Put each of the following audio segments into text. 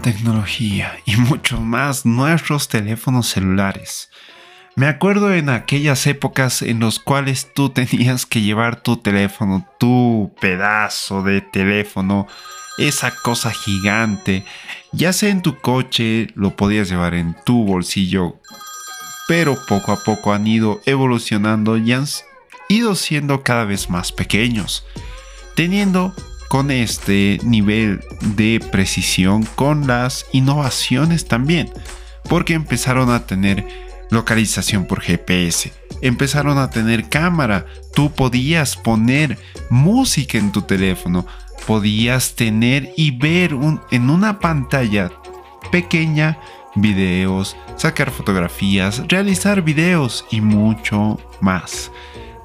tecnología y mucho más nuestros teléfonos celulares. Me acuerdo en aquellas épocas en las cuales tú tenías que llevar tu teléfono, tu pedazo de teléfono, esa cosa gigante, ya sea en tu coche, lo podías llevar en tu bolsillo, pero poco a poco han ido evolucionando y han ido siendo cada vez más pequeños, teniendo con este nivel de precisión con las innovaciones también, porque empezaron a tener localización por GPS, empezaron a tener cámara, tú podías poner música en tu teléfono, podías tener y ver en una pantalla pequeña videos, sacar fotografías, realizar videos y mucho más.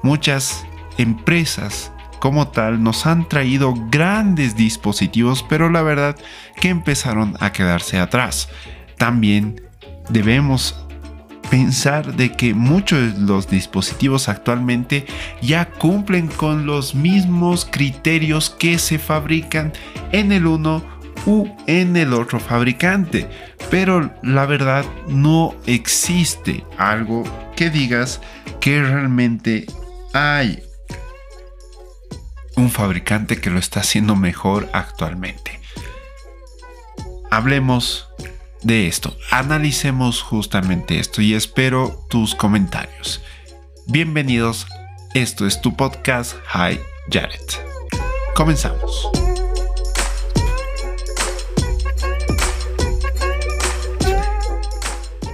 Muchas empresas como tal nos han traído grandes dispositivos, pero la verdad que empezaron a quedarse atrás. También debemos pensar de que muchos de los dispositivos actualmente ya cumplen con los mismos criterios que se fabrican en el uno u en el otro fabricante. Pero la verdad no existe algo que digas que realmente hay un fabricante que lo está haciendo mejor actualmente. Hablemos de esto, analicemos justamente esto y espero tus comentarios. Bienvenidos, esto es tu podcast Hi Jared. Comenzamos.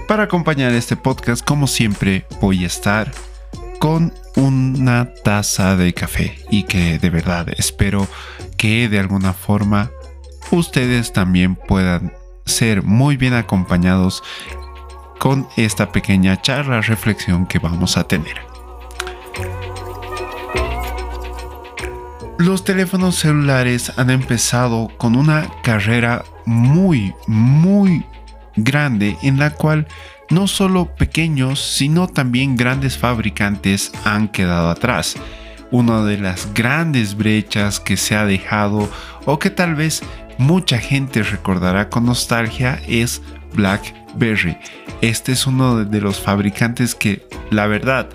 Para acompañar este podcast, como siempre, voy a estar con una taza de café y que de verdad espero que de alguna forma ustedes también puedan ser muy bien acompañados con esta pequeña charla reflexión que vamos a tener. Los teléfonos celulares han empezado con una carrera muy, muy grande en la cual no solo pequeños, sino también grandes fabricantes han quedado atrás. Una de las grandes brechas que se ha dejado o que tal vez mucha gente recordará con nostalgia es BlackBerry. Este es uno de los fabricantes que, la verdad,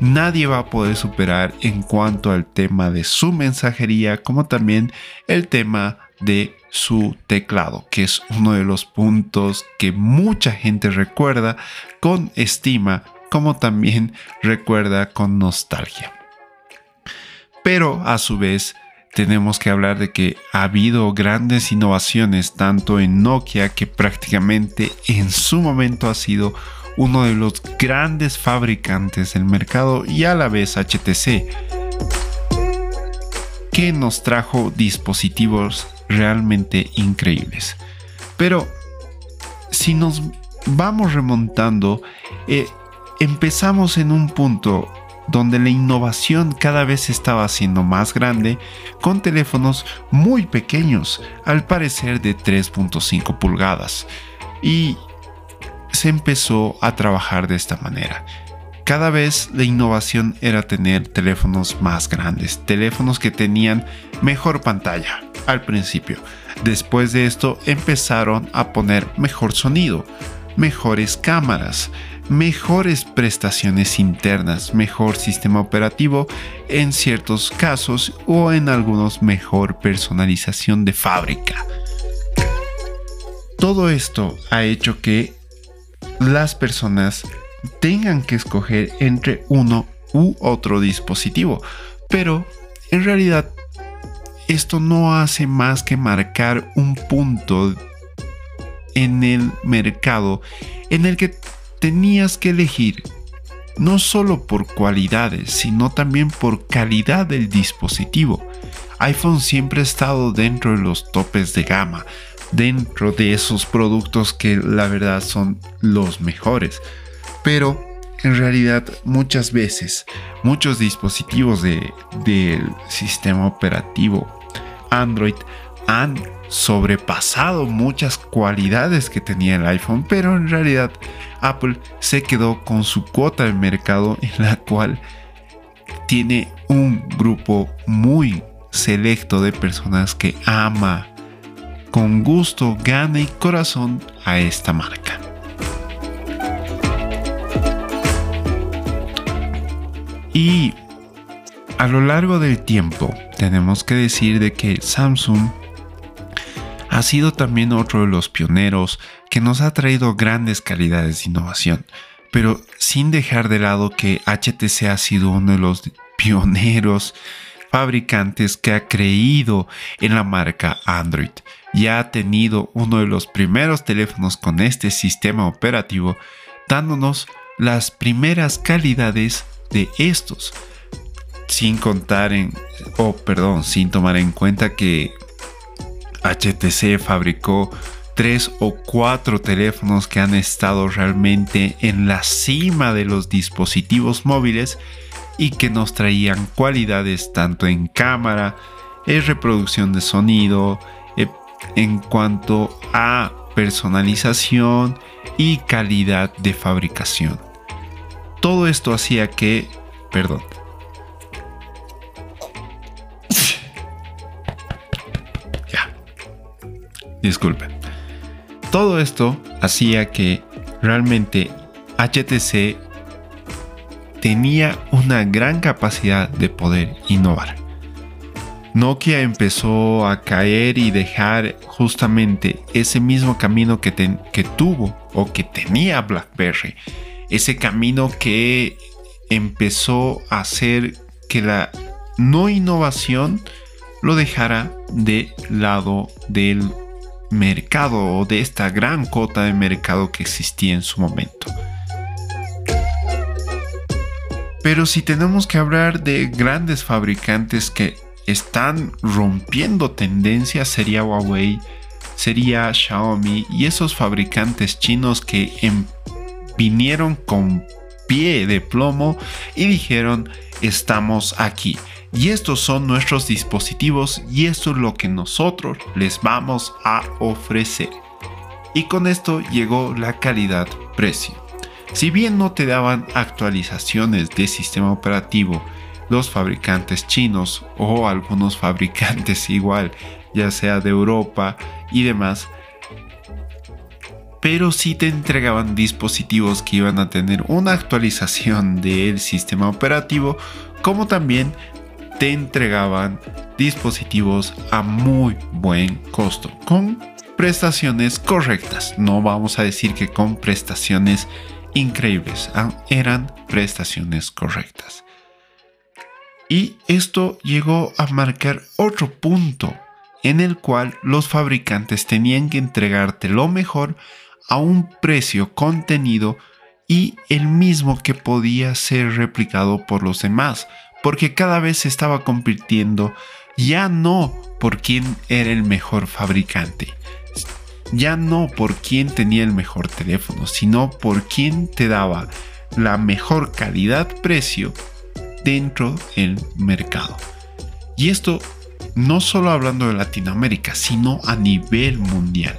nadie va a poder superar en cuanto al tema de su mensajería, como también el tema de su teclado, que es uno de los puntos que mucha gente recuerda con estima, como también recuerda con nostalgia. Pero a su vez, tenemos que hablar de que ha habido grandes innovaciones tanto en Nokia que prácticamente en su momento ha sido uno de los grandes fabricantes del mercado y a la vez HTC que nos trajo dispositivos realmente increíbles. Pero si nos vamos remontando, eh, empezamos en un punto donde la innovación cada vez estaba siendo más grande con teléfonos muy pequeños, al parecer de 3.5 pulgadas. Y se empezó a trabajar de esta manera. Cada vez la innovación era tener teléfonos más grandes, teléfonos que tenían mejor pantalla al principio. Después de esto empezaron a poner mejor sonido, mejores cámaras, mejores prestaciones internas, mejor sistema operativo en ciertos casos o en algunos mejor personalización de fábrica. Todo esto ha hecho que las personas tengan que escoger entre uno u otro dispositivo. Pero en realidad esto no hace más que marcar un punto en el mercado en el que tenías que elegir no solo por cualidades, sino también por calidad del dispositivo. iPhone siempre ha estado dentro de los topes de gama, dentro de esos productos que la verdad son los mejores pero en realidad muchas veces muchos dispositivos del sistema operativo Android han sobrepasado muchas cualidades que tenía el iPhone, pero en realidad Apple se quedó con su cuota de mercado en la cual tiene un grupo muy selecto de personas que ama con gusto, gana y corazón a esta marca. Y a lo largo del tiempo tenemos que decir de que Samsung ha sido también otro de los pioneros que nos ha traído grandes calidades de innovación, pero sin dejar de lado que HTC ha sido uno de los pioneros fabricantes que ha creído en la marca Android y ha tenido uno de los primeros teléfonos con este sistema operativo, dándonos las primeras calidades de estos. Sin contar en, o perdón, sin tomar en cuenta que HTC fabricó tres o cuatro teléfonos que han estado realmente en la cima de los dispositivos móviles y que nos traían cualidades tanto en cámara, en reproducción de sonido, eh, en cuanto a personalización y calidad de fabricación. Todo esto hacía que, perdón, Disculpen. Todo esto hacía que realmente HTC tenía una gran capacidad de poder innovar. Nokia empezó a caer y dejar justamente ese mismo camino que, que tuvo o que tenía BlackBerry. Ese camino que empezó a hacer que la no innovación lo dejara de lado del mercado o de esta gran cota de mercado que existía en su momento. Pero si tenemos que hablar de grandes fabricantes que están rompiendo tendencias, sería Huawei, sería Xiaomi y esos fabricantes chinos que em, vinieron con pie de plomo y dijeron estamos aquí. Y estos son nuestros dispositivos y esto es lo que nosotros les vamos a ofrecer. Y con esto llegó la calidad-precio. Si bien no te daban actualizaciones de sistema operativo, los fabricantes chinos o algunos fabricantes igual, ya sea de Europa y demás, pero sí te entregaban dispositivos que iban a tener una actualización del sistema operativo, como también te entregaban dispositivos a muy buen costo, con prestaciones correctas. No vamos a decir que con prestaciones increíbles, ah, eran prestaciones correctas. Y esto llegó a marcar otro punto en el cual los fabricantes tenían que entregarte lo mejor a un precio contenido y el mismo que podía ser replicado por los demás porque cada vez se estaba compitiendo ya no por quién era el mejor fabricante, ya no por quién tenía el mejor teléfono, sino por quién te daba la mejor calidad-precio dentro del mercado. Y esto no solo hablando de Latinoamérica, sino a nivel mundial.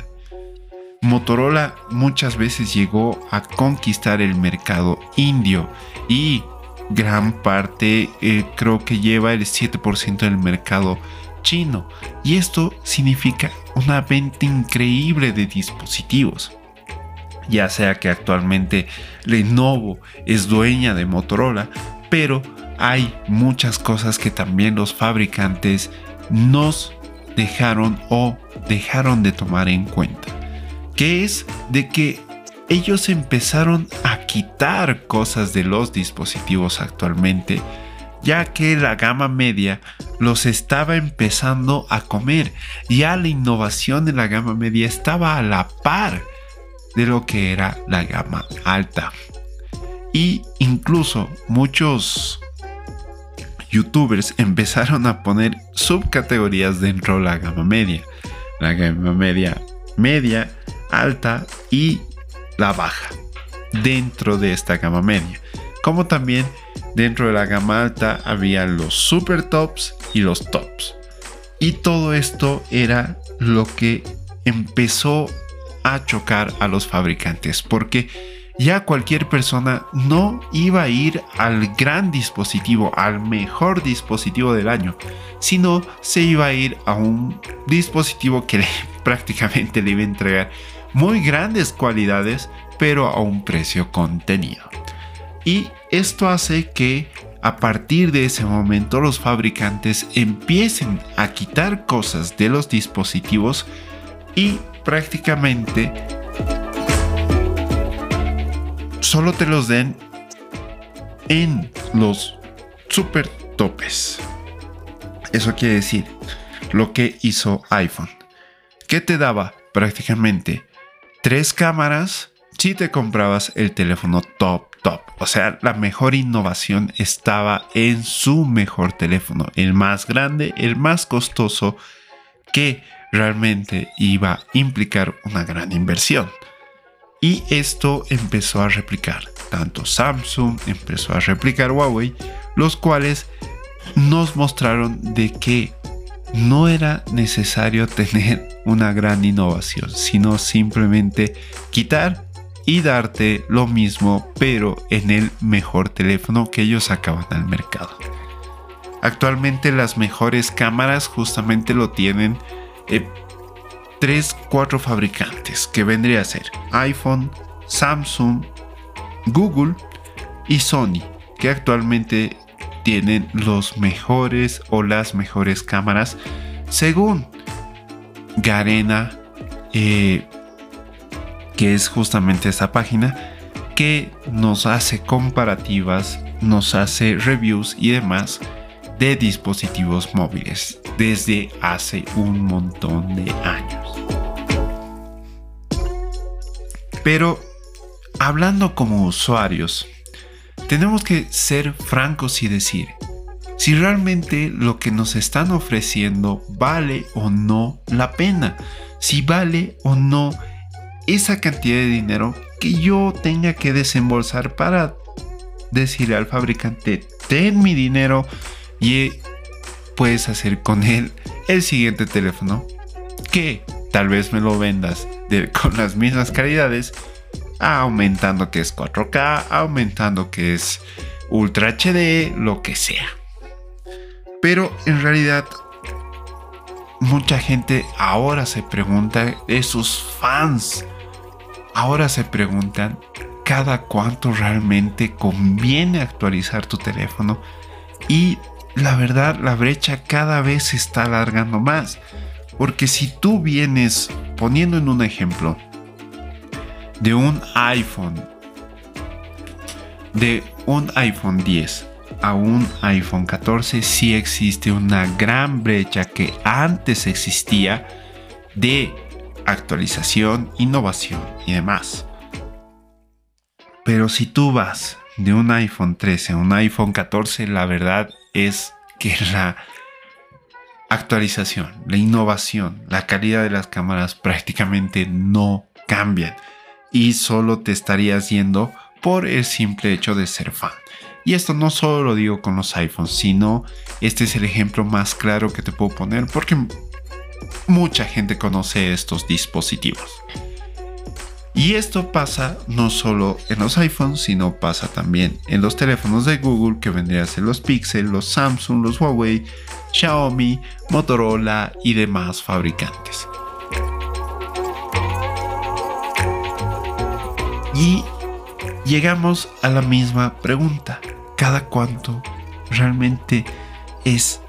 Motorola muchas veces llegó a conquistar el mercado indio y gran parte, eh, creo que lleva el 7% del mercado chino. Y esto significa una venta increíble de dispositivos. Ya sea que actualmente Lenovo es dueña de Motorola, pero hay muchas cosas que también los fabricantes nos dejaron o dejaron de tomar en cuenta. Que es de que ellos empezaron a quitar cosas de los dispositivos actualmente, ya que la gama media los estaba empezando a comer. Ya la innovación de la gama media estaba a la par de lo que era la gama alta. Y incluso muchos youtubers empezaron a poner subcategorías dentro de la gama media. La gama media media, alta y la baja dentro de esta gama media. Como también dentro de la gama alta había los super tops y los tops. Y todo esto era lo que empezó a chocar a los fabricantes, porque ya cualquier persona no iba a ir al gran dispositivo, al mejor dispositivo del año, sino se iba a ir a un dispositivo que prácticamente le iba a entregar muy grandes cualidades, pero a un precio contenido. Y esto hace que a partir de ese momento los fabricantes empiecen a quitar cosas de los dispositivos y prácticamente solo te los den en los super topes. Eso quiere decir lo que hizo iPhone, que te daba prácticamente tres cámaras si te comprabas el teléfono top top. O sea, la mejor innovación estaba en su mejor teléfono, el más grande, el más costoso, que realmente iba a implicar una gran inversión. Y esto empezó a replicar, tanto Samsung empezó a replicar Huawei, los cuales nos mostraron de que no era necesario tener una gran innovación, sino simplemente quitar y darte lo mismo, pero en el mejor teléfono que ellos sacaban al mercado. Actualmente las mejores cámaras justamente lo tienen 3, eh, 4 fabricantes, que vendría a ser iPhone, Samsung, Google y Sony, que actualmente tienen los mejores o las mejores cámaras según Garena, eh, que es justamente esta página que nos hace comparativas, nos hace reviews y demás de dispositivos móviles desde hace un montón de años. Pero hablando como usuarios, tenemos que ser francos y decir si realmente lo que nos están ofreciendo vale o no la pena, si vale o no esa cantidad de dinero que yo tenga que desembolsar para decirle al fabricante, ten mi dinero y puedes hacer con él el siguiente teléfono que tal vez me lo vendas con las mismas calidades, aumentando que es 4K, aumentando que es Ultra HD, lo que sea. Pero en realidad mucha gente ahora se pregunta, esos fans ahora se preguntan cada cuánto realmente conviene actualizar tu teléfono y la verdad la brecha cada vez se está alargando más. Porque si tú vienes poniendo en un ejemplo de un iPhone, de un iPhone 10 a un iPhone 14, sí existe una gran brecha que antes existía de actualización, innovación y demás. Pero si tú vas de un iPhone 13 a un iPhone 14, la verdad es que la actualización, la innovación, la calidad de las cámaras prácticamente no cambian y solo te estarías yendo por el simple hecho de ser fan. Y esto no solo lo digo con los iPhones, sino este es el ejemplo más claro que te puedo poner porque mucha gente conoce estos dispositivos. Y esto pasa no solo en los iPhones, sino pasa también en los teléfonos de Google, que vendrían a ser los Pixel, los Samsung, los Huawei, Xiaomi, Motorola y demás fabricantes. Y llegamos a la misma pregunta. ¿Cada cuánto realmente es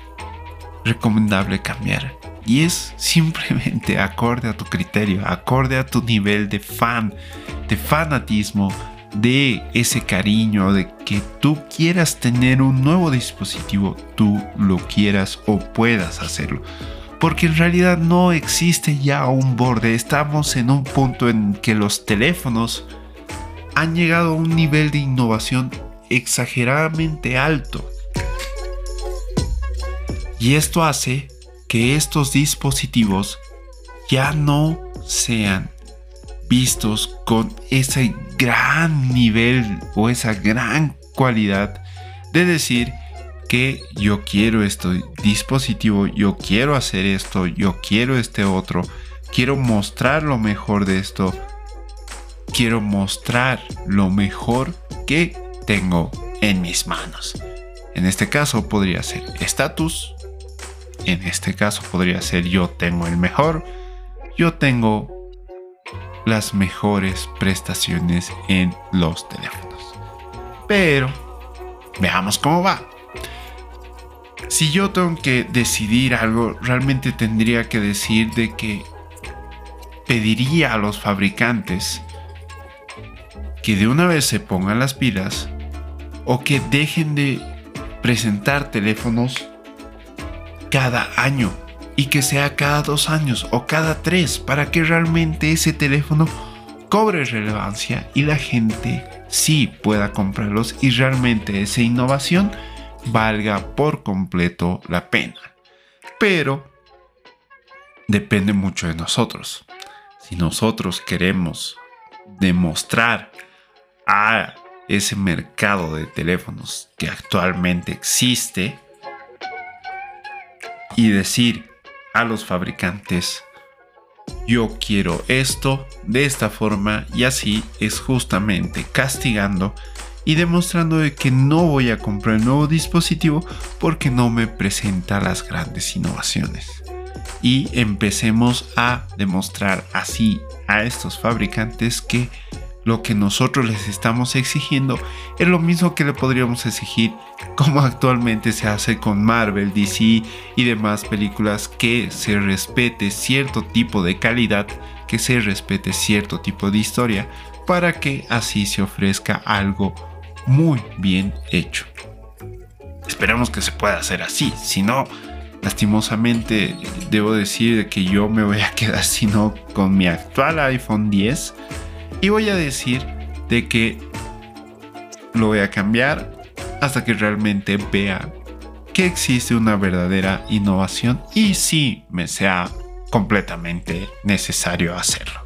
recomendable cambiar? Y es simplemente acorde a tu criterio, acorde a tu nivel de fan, de fanatismo, de ese cariño, de que tú quieras tener un nuevo dispositivo, tú lo quieras o puedas hacerlo. Porque en realidad no existe ya un borde, estamos en un punto en que los teléfonos han llegado a un nivel de innovación exageradamente alto. Y esto hace que estos dispositivos ya no sean vistos con ese gran nivel o esa gran cualidad de decir que yo quiero este dispositivo, yo quiero hacer esto, yo quiero este otro, quiero mostrar lo mejor de esto, quiero mostrar lo mejor que tengo en mis manos. En este caso podría ser estatus, en este caso podría ser yo tengo el mejor, yo tengo las mejores prestaciones en los teléfonos. Pero veamos cómo va. Si yo tengo que decidir algo, realmente tendría que decir de que pediría a los fabricantes que de una vez se pongan las pilas o que dejen de presentar teléfonos cada año y que sea cada dos años o cada tres para que realmente ese teléfono cobre relevancia y la gente sí pueda comprarlos y realmente esa innovación valga por completo la pena. Pero depende mucho de nosotros. Si nosotros queremos demostrar a ese mercado de teléfonos que actualmente existe y decir a los fabricantes yo quiero esto de esta forma y así es justamente castigando y demostrando de que no voy a comprar el nuevo dispositivo porque no me presenta las grandes innovaciones. Y empecemos a demostrar así a estos fabricantes que lo que nosotros les estamos exigiendo es lo mismo que le podríamos exigir como actualmente se hace con Marvel, DC y demás películas que se respete cierto tipo de calidad, que se respete cierto tipo de historia para que así se ofrezca algo muy bien hecho. Esperamos que se pueda hacer así, si no, lastimosamente debo decir que yo me voy a quedar sino con mi actual iPhone 10 y voy a decir de que lo voy a cambiar hasta que realmente vea que existe una verdadera innovación y si me sea completamente necesario hacerlo.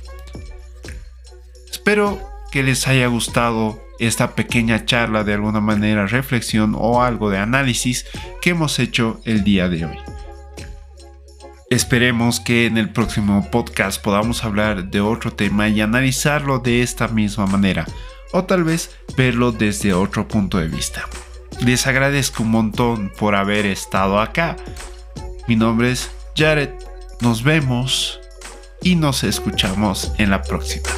Espero que les haya gustado esta pequeña charla de alguna manera, reflexión o algo de análisis que hemos hecho el día de hoy. Esperemos que en el próximo podcast podamos hablar de otro tema y analizarlo de esta misma manera, o tal vez verlo desde otro punto de vista. Les agradezco un montón por haber estado acá. Mi nombre es Jared, nos vemos y nos escuchamos en la próxima.